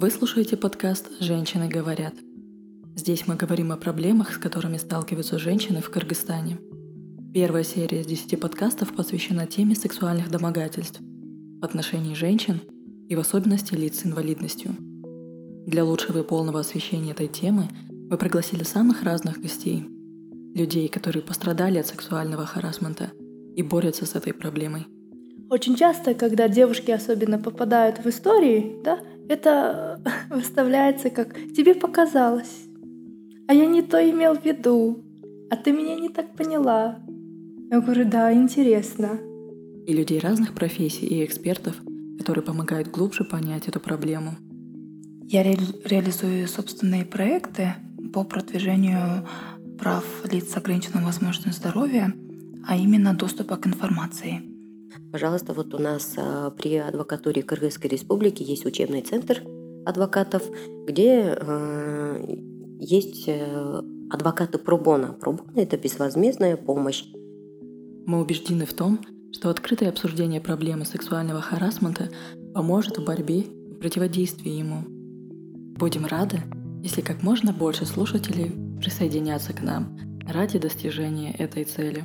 Вы слушаете подкаст «Женщины говорят». Здесь мы говорим о проблемах, с которыми сталкиваются женщины в Кыргызстане. Первая серия из 10 подкастов посвящена теме сексуальных домогательств в отношении женщин и в особенности лиц с инвалидностью. Для лучшего и полного освещения этой темы мы пригласили самых разных гостей. Людей, которые пострадали от сексуального харасмента и борются с этой проблемой. Очень часто, когда девушки особенно попадают в истории, да, это выставляется как «тебе показалось», а я не то имел в виду, а ты меня не так поняла. Я говорю, да, интересно. И людей разных профессий и экспертов, которые помогают глубже понять эту проблему. Я ре- реализую собственные проекты по продвижению прав лиц с ограниченным возможностью здоровья, а именно доступа к информации. Пожалуйста, вот у нас а, при адвокатуре Кыргызской Республики есть учебный центр адвокатов, где а, есть э, адвокаты пробона. Пробона – это безвозмездная помощь. Мы убеждены в том, что открытое обсуждение проблемы сексуального харасмента поможет в борьбе и противодействии ему. Будем рады, если как можно больше слушателей присоединятся к нам ради достижения этой цели.